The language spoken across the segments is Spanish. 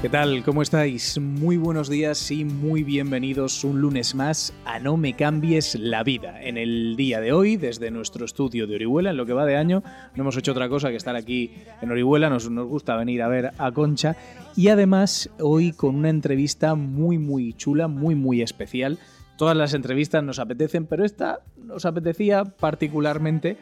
¿Qué tal? ¿Cómo estáis? Muy buenos días y muy bienvenidos un lunes más a No me cambies la vida. En el día de hoy, desde nuestro estudio de Orihuela, en lo que va de año, no hemos hecho otra cosa que estar aquí en Orihuela, nos, nos gusta venir a ver a Concha y además hoy con una entrevista muy muy chula, muy muy especial. Todas las entrevistas nos apetecen, pero esta nos apetecía particularmente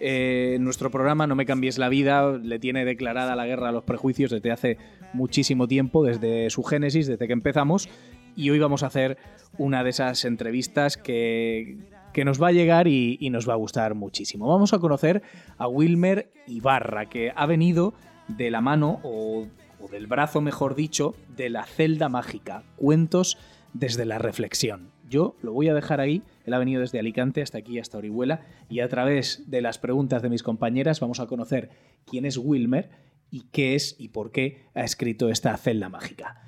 eh, nuestro programa No me cambies la vida le tiene declarada la guerra a los prejuicios desde hace muchísimo tiempo, desde su génesis, desde que empezamos. Y hoy vamos a hacer una de esas entrevistas que, que nos va a llegar y, nos va a gustar muchísimo. Vamos a conocer a Wilmer Ibarra, que ha venido de la mano, o del brazo mejor dicho, de la celda mágica, cuentos desde la reflexión. Yo lo voy a dejar ahí. Él ha venido desde Alicante hasta aquí, hasta Orihuela, y a través de las preguntas de mis compañeras vamos a conocer quién es Wilmer y qué es y por qué ha escrito esta celda mágica.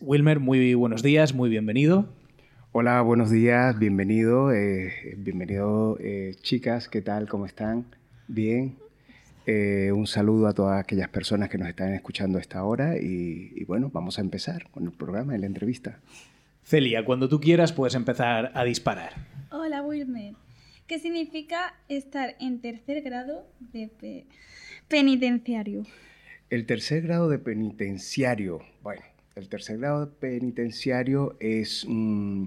Wilmer, muy buenos días, muy bienvenido. Hola, buenos días, bienvenido. Eh, bienvenido, eh, chicas, ¿qué tal? ¿Cómo están? Bien. Eh, un saludo a todas aquellas personas que nos están escuchando a esta hora y, y bueno, vamos a empezar con el programa y la entrevista. Celia, cuando tú quieras puedes empezar a disparar. Hola Wilmer, ¿qué significa estar en tercer grado de pe penitenciario? El tercer grado de penitenciario, bueno, el tercer grado de penitenciario es, mm,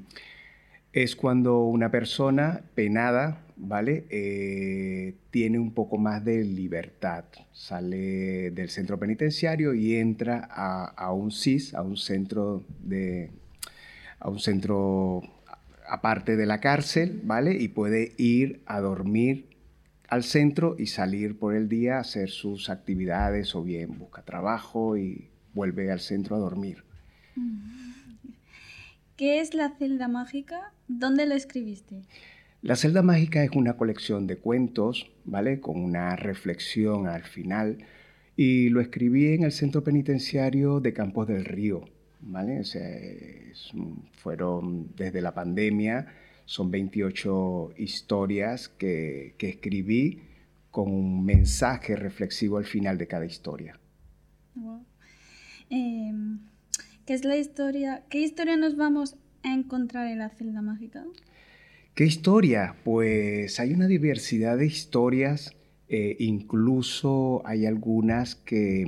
es cuando una persona penada, ¿vale? Eh, tiene un poco más de libertad, sale del centro penitenciario y entra a, a un CIS, a un centro de a un centro aparte de la cárcel, ¿vale? Y puede ir a dormir al centro y salir por el día a hacer sus actividades o bien busca trabajo y vuelve al centro a dormir. ¿Qué es la celda mágica? ¿Dónde lo escribiste? La celda mágica es una colección de cuentos, ¿vale? Con una reflexión al final y lo escribí en el centro penitenciario de Campos del Río, ¿vale? O sea, es, fueron desde la pandemia, son 28 historias que, que, escribí con un mensaje reflexivo al final de cada historia. Wow. Eh, ¿Qué es la historia? ¿Qué historia nos vamos a encontrar en la celda mágica? ¿Qué historia? Pues hay una diversidad de historias, eh, incluso hay algunas que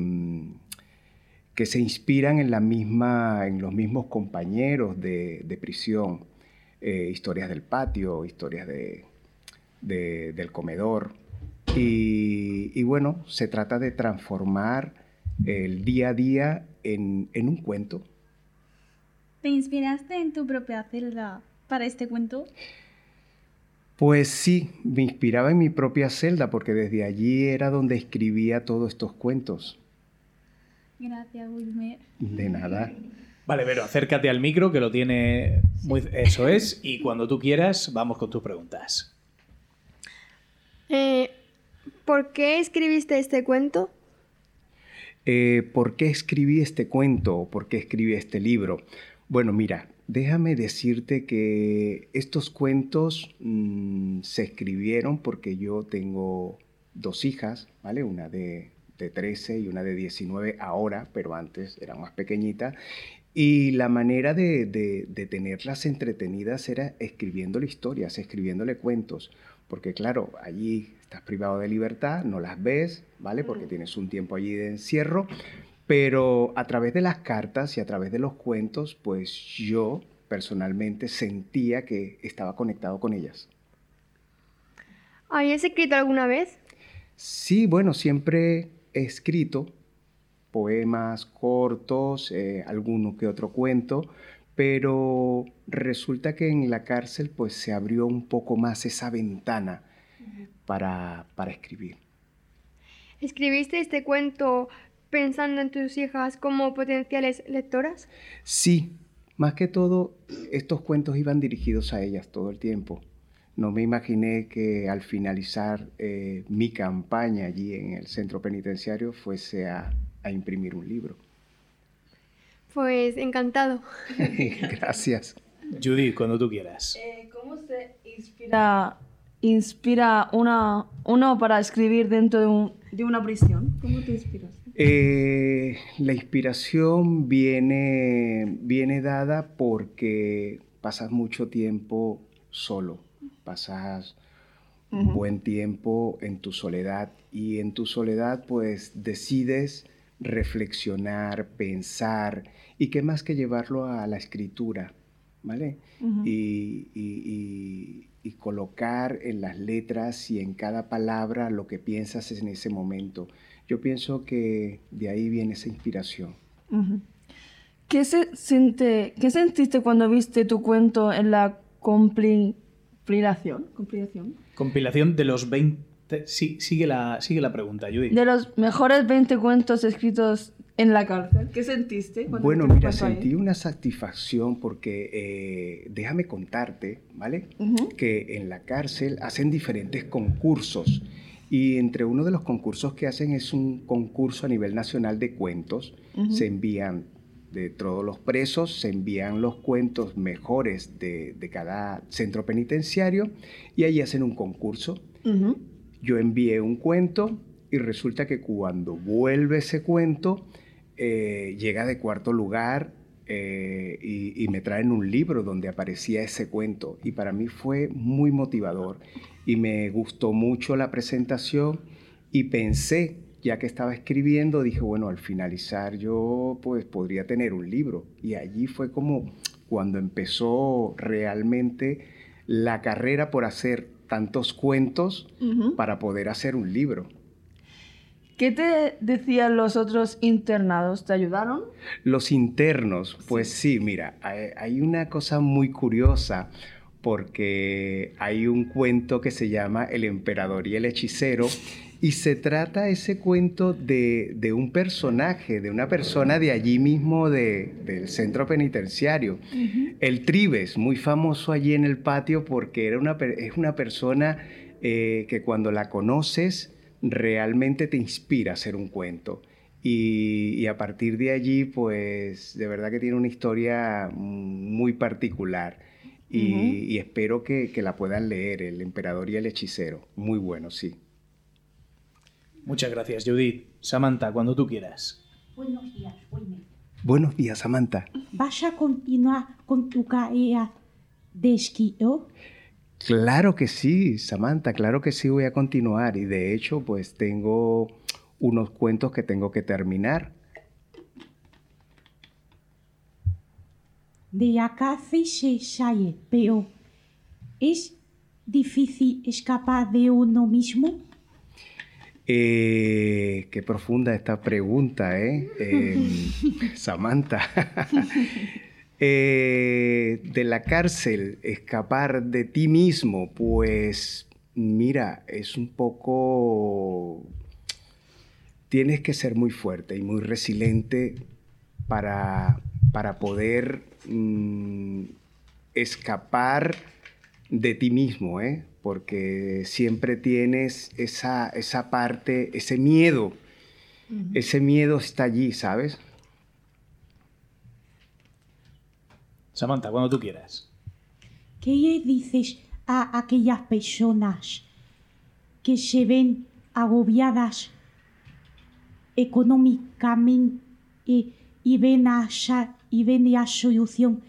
que se inspiran en, la misma, en los mismos compañeros de, de prisión. Eh, historias del patio, historias de, de, del comedor. Y, y, bueno, se trata de transformar el día a día en, en un cuento. ¿Te inspiraste en tu propia celda para este cuento? Pues sí, me inspiraba en mi propia celda porque desde allí era donde escribía todos estos cuentos. Gracias, Wilmer. De nada. Vale, pero acércate al micro que lo tiene muy... Eso es, y cuando tú quieras vamos con tus preguntas. Eh, ¿Por qué escribiste este cuento? Eh, ¿Por qué escribí este cuento? ¿Por qué escribí este libro? Bueno, mira, déjame decirte que estos cuentos mmm, se escribieron porque yo tengo dos hijas, ¿vale? Una de de 13 y una de 19 ahora, pero antes era más pequeñita. Y la manera de, de, de, tenerlas entretenidas era escribiéndole historias, escribiéndole cuentos, porque claro, allí estás privado de libertad, no las ves, ¿vale? Porque tienes un tiempo allí de encierro, pero a través de las cartas y a través de los cuentos, pues yo personalmente sentía que estaba conectado con ellas. ¿Habías escrito alguna vez? Sí, bueno, siempre escrito poemas cortos, eh, alguno que otro cuento, pero resulta que en la cárcel pues se abrió un poco más esa ventana para, para escribir. ¿escribiste este cuento pensando en tus hijas como potenciales lectoras? Sí, más que todo, estos cuentos iban dirigidos a ellas todo el tiempo. No me imaginé que al finalizar eh, mi campaña allí en el centro penitenciario fuese a, a imprimir un libro. Pues encantado. Gracias. Judy, cuando tú quieras. Eh, ¿Cómo se inspira, inspira una, uno para escribir dentro de, un- de una prisión? ¿Cómo te inspiras? Eh, la inspiración viene, viene dada porque pasas mucho tiempo solo, pasas un buen tiempo en tu soledad y en tu soledad pues decides reflexionar, pensar y qué más que llevarlo a la escritura, ¿vale? y, y- y- y colocar en las letras y en cada palabra lo que piensas en ese momento. Yo pienso que de ahí viene esa inspiración. ¿Qué, se siente, ¿Qué sentiste cuando viste tu cuento en la compilación? compilación? Compilación de los 20... Sí, sigue la, sigue la pregunta, Judy. De los mejores 20 cuentos escritos en la cárcel. ¿Qué sentiste? Bueno, mira, cuento ahí? sentí una satisfacción porque eh, déjame contarte, ¿vale? Ujú. Que en la cárcel hacen diferentes concursos y entre uno de los concursos que hacen es un concurso a nivel nacional de cuentos. Se envían de todos los presos, se envían los cuentos mejores de, de cada centro penitenciario y ahí hacen un concurso. Yo envié un cuento y resulta que cuando vuelve ese cuento, eh, llega de cuarto lugar eh, y, y me traen un libro donde aparecía ese cuento. Y para mí fue muy motivador y me gustó mucho la presentación y pensé, ya que estaba escribiendo, dije, bueno, al finalizar yo pues podría tener un libro. Y allí fue como cuando empezó realmente la carrera por hacer tantos cuentos para poder hacer un libro. ¿Qué te decían los otros internados? ¿Te ayudaron? Los internos, pues sí, mira, hay, hay una cosa muy curiosa porque hay un cuento que se llama El emperador y el hechicero y se trata ese cuento de, de un personaje, de una persona de allí mismo de- del centro penitenciario. El Tribes, muy famoso allí en el patio porque era una, es una persona eh, que cuando la conoces realmente te inspira a hacer un cuento. Y, y a partir de allí, pues de verdad que tiene una historia muy particular. Y espero que, que la puedan leer, El emperador y el hechicero. Muy bueno, sí. Muchas gracias, Judith. Samantha, cuando tú quieras. Buenos días, Wilmer. Buenos días, Samantha. ¿Vas a continuar con tu carrera de esquío? Claro que sí, Samantha, claro que sí voy a continuar. Y de hecho, pues tengo unos cuentos que tengo que terminar. De cárcel se sale, pero ¿es difícil escapar de uno mismo? Eh, qué profunda esta pregunta, ¿eh? Eh, Samantha. Eh, de la cárcel, escapar de ti mismo, pues mira, es un poco... Tienes que ser muy fuerte y muy resiliente para, para poder mm, escapar de ti mismo, ¿eh? Porque siempre tienes esa, esa parte, ese miedo. Ese miedo está allí, ¿sabes? Samantha, cuando tú quieras. ¿Qué le dices a aquellas personas que se ven agobiadas económicamente y, y ven, a, y ven la solución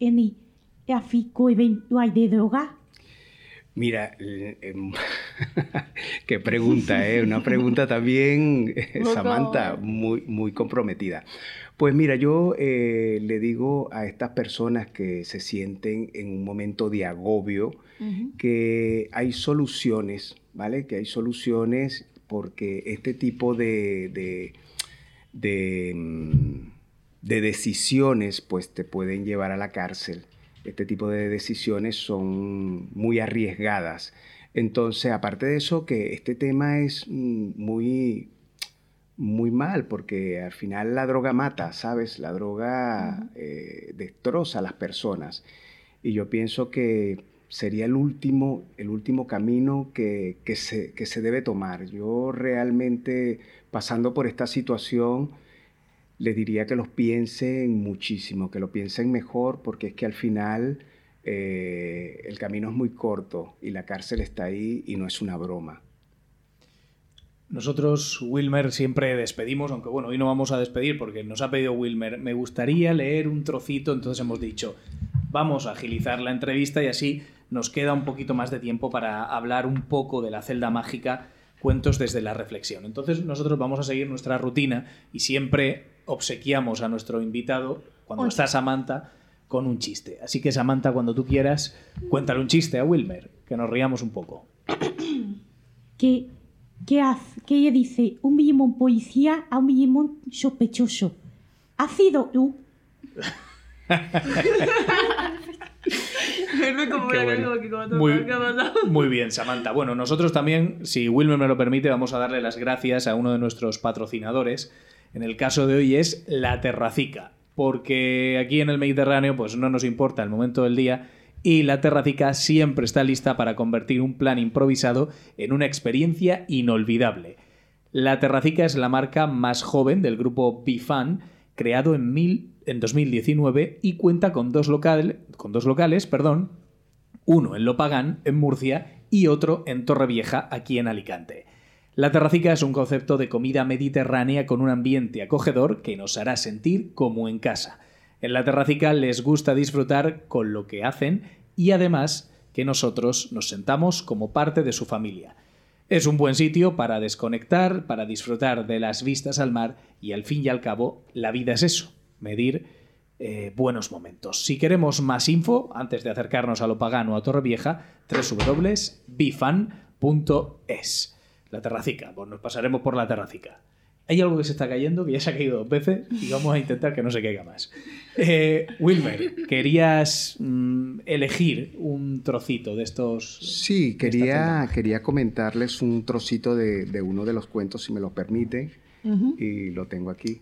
en el tráfico eventual de droga? Mira, eh, em, qué pregunta, ¿eh? Una pregunta también, eh. Samantha, muy, muy comprometida. Pues mira, yo eh, le digo a estas personas que se sienten en un momento de agobio que hay soluciones, ¿vale? Que hay soluciones porque este tipo de, de, de, mm, de decisiones pues te pueden llevar a la cárcel. Este tipo de decisiones son muy arriesgadas. Entonces, aparte de eso, que este tema es mm, muy, muy mal, porque al final la droga mata, ¿sabes? La droga eh, destroza a las personas. Y yo pienso que sería el último, el último camino que, que, se, que se debe tomar. Yo realmente, pasando por esta situación, les diría que los piensen muchísimo, que lo piensen mejor, porque es que al final eh, el camino es muy corto y la cárcel está ahí y no es una broma. Nosotros, Wilmer, siempre despedimos, aunque bueno, hoy no vamos a despedir porque nos ha pedido Wilmer, me gustaría leer un trocito, entonces hemos dicho, vamos a agilizar la entrevista y así nos queda un poquito más de tiempo para hablar un poco de la celda mágica, cuentos desde la reflexión. Entonces nosotros vamos a seguir nuestra rutina y siempre obsequiamos a nuestro invitado, cuando está Samantha, con un chiste. Así que Samantha, cuando tú quieras, cuéntale un chiste a Wilmer, que nos riamos un poco. ¿Qué, qué, hace, qué le dice un Digimon policía a un Digimon sospechoso? ¿Ha sido tú? Bueno. Muy, muy bien, Samantha. Bueno, nosotros también, si Wilmer me lo permite, vamos a darle las gracias a uno de nuestros patrocinadores. En el caso de hoy es La Terracica, porque aquí en el Mediterráneo pues no nos importa el momento del día y La Terracica siempre está lista para convertir un plan improvisado en una experiencia inolvidable. La Terracica es la marca más joven del grupo Bifan, creado en, mil, en 2019 y cuenta con dos, con dos locales, perdón, uno en Lopagán, en Murcia, y otro en Torrevieja, aquí en Alicante. La terracica es un concepto de comida mediterránea con un ambiente acogedor que nos hará sentir como en casa. En la terracica les gusta disfrutar con lo que hacen y además que nosotros nos sentamos como parte de su familia. Es un buen sitio para desconectar, para disfrutar de las vistas al mar y al fin y al cabo la vida es eso, medir eh, buenos momentos. Si queremos más info, antes de acercarnos a lo pagano a Torrevieja, www.bifan.es. La terracica, pues nos pasaremos por la terracica. Hay algo que se está cayendo, que ya se ha caído dos veces, y vamos a intentar que no se caiga más. Eh, Wilmer, querías mm, elegir un trocito de estos. Sí, quería, quería comentarles un trocito de, de, uno de los cuentos, si me lo permite, y lo tengo aquí.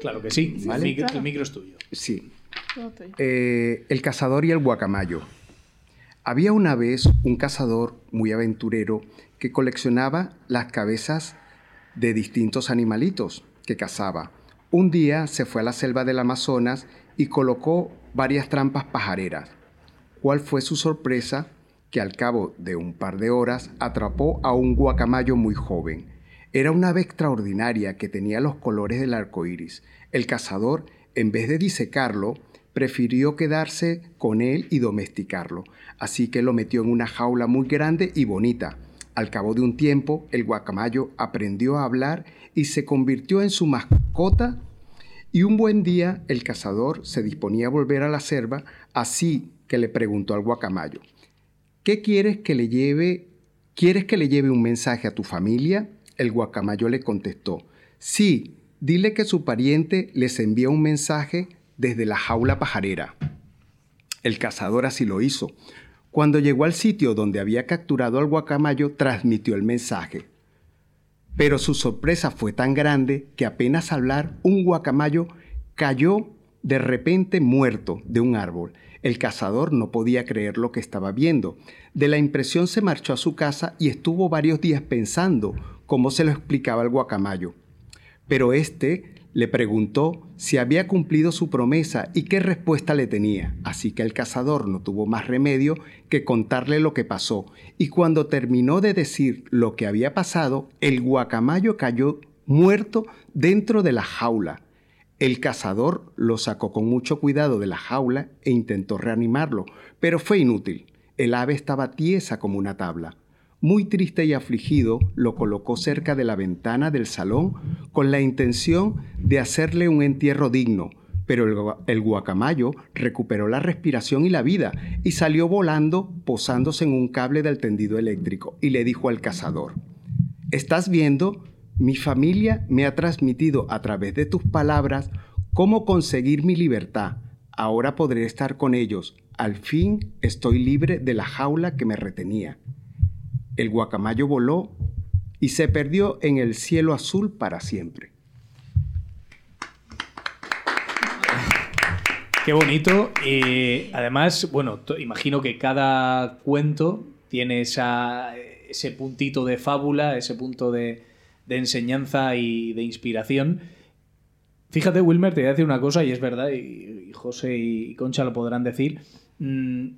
Claro que sí, ¿Vale? el, micro, el micro es tuyo. Sí. Eh, el cazador y el guacamayo. Había una vez un cazador muy aventurero que coleccionaba las cabezas de distintos animalitos que cazaba. Un día se fue a la selva del Amazonas y colocó varias trampas pajareras. ¿Cuál fue su sorpresa? Que al cabo de un par de horas atrapó a un guacamayo muy joven. Era una ave extraordinaria que tenía los colores del arco iris. El cazador, en vez de disecarlo, prefirió quedarse con él y domesticarlo, así que lo metió en una jaula muy grande y bonita. Al cabo de un tiempo, el guacamayo aprendió a hablar y se convirtió en su mascota. Y un buen día el cazador se disponía a volver a la selva, así que le preguntó al guacamayo, ¿qué quieres que le lleve? ¿Quieres que le lleve un mensaje a tu familia? El guacamayo le contestó, sí, dile que su pariente les envía un mensaje desde la jaula pajarera. El cazador así lo hizo. Cuando llegó al sitio donde había capturado al guacamayo, transmitió el mensaje. Pero su sorpresa fue tan grande que apenas hablar, un guacamayo cayó de repente muerto de un árbol. El cazador no podía creer lo que estaba viendo. De la impresión se marchó a su casa y estuvo varios días pensando cómo se lo explicaba el guacamayo. Pero este le preguntó si había cumplido su promesa y qué respuesta le tenía, así que el cazador no tuvo más remedio que contarle lo que pasó, y cuando terminó de decir lo que había pasado, el guacamayo cayó muerto dentro de la jaula. El cazador lo sacó con mucho cuidado de la jaula e intentó reanimarlo, pero fue inútil. El ave estaba tiesa como una tabla. Muy triste y afligido, lo colocó cerca de la ventana del salón con la intención de hacerle un entierro digno, pero el, guacamayo recuperó la respiración y la vida y salió volando posándose en un cable del tendido eléctrico y le dijo al cazador, ¿estás viendo? Mi familia me ha transmitido a través de tus palabras cómo conseguir mi libertad. Ahora podré estar con ellos. Al fin estoy libre de la jaula que me retenía. El guacamayo voló y se perdió en el cielo azul para siempre. Qué bonito. Y además, bueno, imagino que cada cuento tiene ese puntito de fábula, ese punto de, de enseñanza y de inspiración. Fíjate, Wilmer, te voy a decir una cosa, y es verdad, y, José y Concha lo podrán decir. Mm,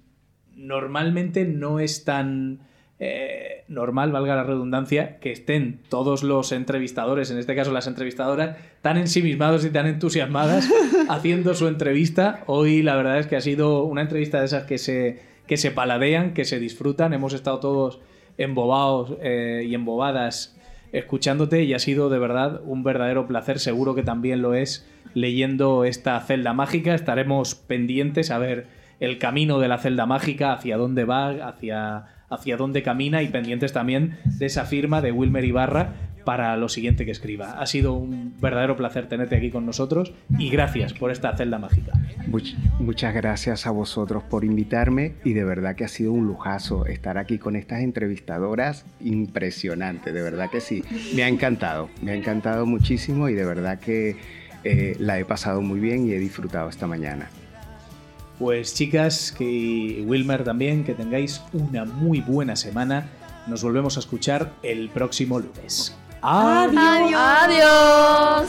normalmente no es tan eh, normal, valga la redundancia, que estén todos los entrevistadores, en este caso las entrevistadoras, tan ensimismados y tan entusiasmadas haciendo su entrevista. Hoy la verdad es que ha sido una entrevista de esas que se, que se paladean, que se disfrutan. Hemos estado todos embobados eh, y embobadas escuchándote y ha sido de verdad un verdadero placer, seguro que también lo es leyendo esta celda mágica. Estaremos pendientes a ver el camino de la celda mágica, hacia dónde va, hacia, hacia dónde camina y pendientes también de esa firma de Wilmer Ibarra para lo siguiente que escriba. Ha sido un verdadero placer tenerte aquí con nosotros y gracias por esta celda mágica. muchas gracias a vosotros por invitarme y de verdad que ha sido un lujazo estar aquí con estas entrevistadoras impresionante, de verdad que sí. Me ha encantado, me ha encantado muchísimo y de verdad que eh, la he pasado muy bien y he disfrutado esta mañana. Pues chicas que Wilmer también, que tengáis una muy buena semana. Nos volvemos a escuchar el próximo lunes. Adiós. Adiós.